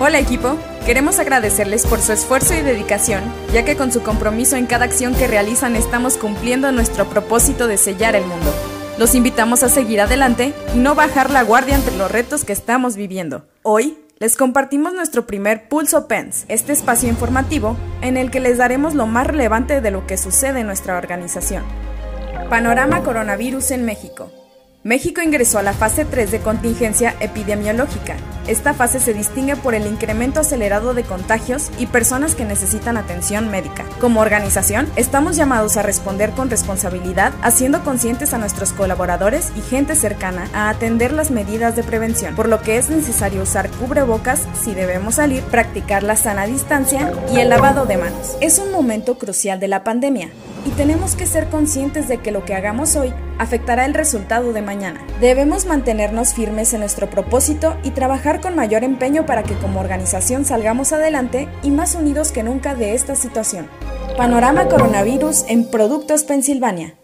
Hola equipo, queremos agradecerles por su esfuerzo y dedicación, ya que con su compromiso en cada acción que realizan estamos cumpliendo nuestro propósito de sellar el mundo. Los invitamos a seguir adelante y no bajar la guardia ante los retos que estamos viviendo. Hoy les compartimos nuestro primer Pulso Pens, este espacio informativo en el que les daremos lo más relevante de lo que sucede en nuestra organización. Panorama Coronavirus en México. México ingresó a la fase 3 de contingencia epidemiológica. Esta fase se distingue por el incremento acelerado de contagios y personas que necesitan atención médica. Como organización, estamos llamados a responder con responsabilidad, haciendo conscientes a nuestros colaboradores y gente cercana a atender las medidas de prevención, por lo que es necesario usar cubrebocas si debemos salir, practicar la sana distancia y el lavado de manos. Es un momento crucial de la pandemia y tenemos que ser conscientes de que lo que hagamos hoy afectará el resultado de mañana. Debemos mantenernos firmes en nuestro propósito y trabajar con mayor empeño para que como organización salgamos adelante y más unidos que nunca de esta situación. Panorama Coronavirus en Productos Pensilvania.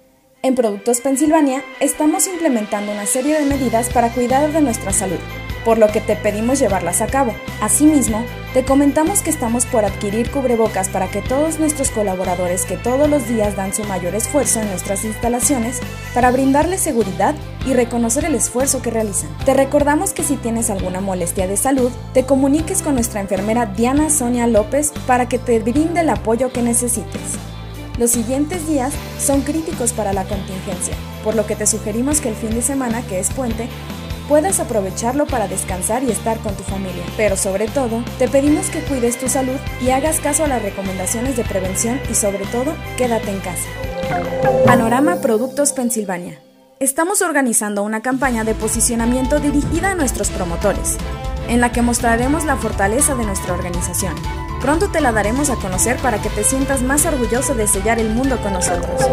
En Productos Pensilvania estamos implementando una serie de medidas para cuidar de nuestra salud por lo que te pedimos llevarlas a cabo. Asimismo, te comentamos que estamos por adquirir cubrebocas para que todos nuestros colaboradores que todos los días dan su mayor esfuerzo en nuestras instalaciones para brindarles seguridad y reconocer el esfuerzo que realizan. Te recordamos que si tienes alguna molestia de salud, te comuniques con nuestra enfermera Diana Sonia López para que te brinde el apoyo que necesites. Los siguientes días son críticos para la contingencia, por lo que te sugerimos que el fin de semana, que es puente, puedas aprovecharlo para descansar y estar con tu familia. Pero sobre todo, te pedimos que cuides tu salud y hagas caso a las recomendaciones de prevención y sobre todo, quédate en casa. Panorama Productos Pensilvania. Estamos organizando una campaña de posicionamiento dirigida a nuestros promotores, en la que mostraremos la fortaleza de nuestra organización. Pronto te la daremos a conocer para que te sientas más orgulloso de sellar el mundo con nosotros.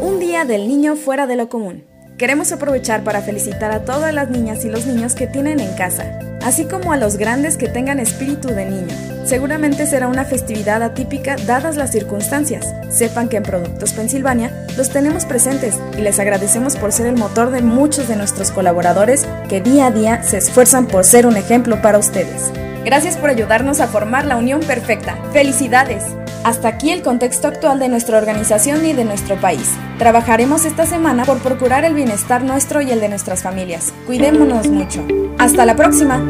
Un día del niño fuera de lo común. Queremos aprovechar para felicitar a todas las niñas y los niños que tienen en casa, así como a los grandes que tengan espíritu de niño. Seguramente será una festividad atípica dadas las circunstancias. Sepan que en Productos Pensilvania los tenemos presentes y les agradecemos por ser el motor de muchos de nuestros colaboradores que día a día se esfuerzan por ser un ejemplo para ustedes. Gracias por ayudarnos a formar la unión perfecta. ¡Felicidades! Hasta aquí el contexto actual de nuestra organización y de nuestro país. Trabajaremos esta semana por procurar el bienestar nuestro y el de nuestras familias. Cuidémonos mucho. Hasta la próxima.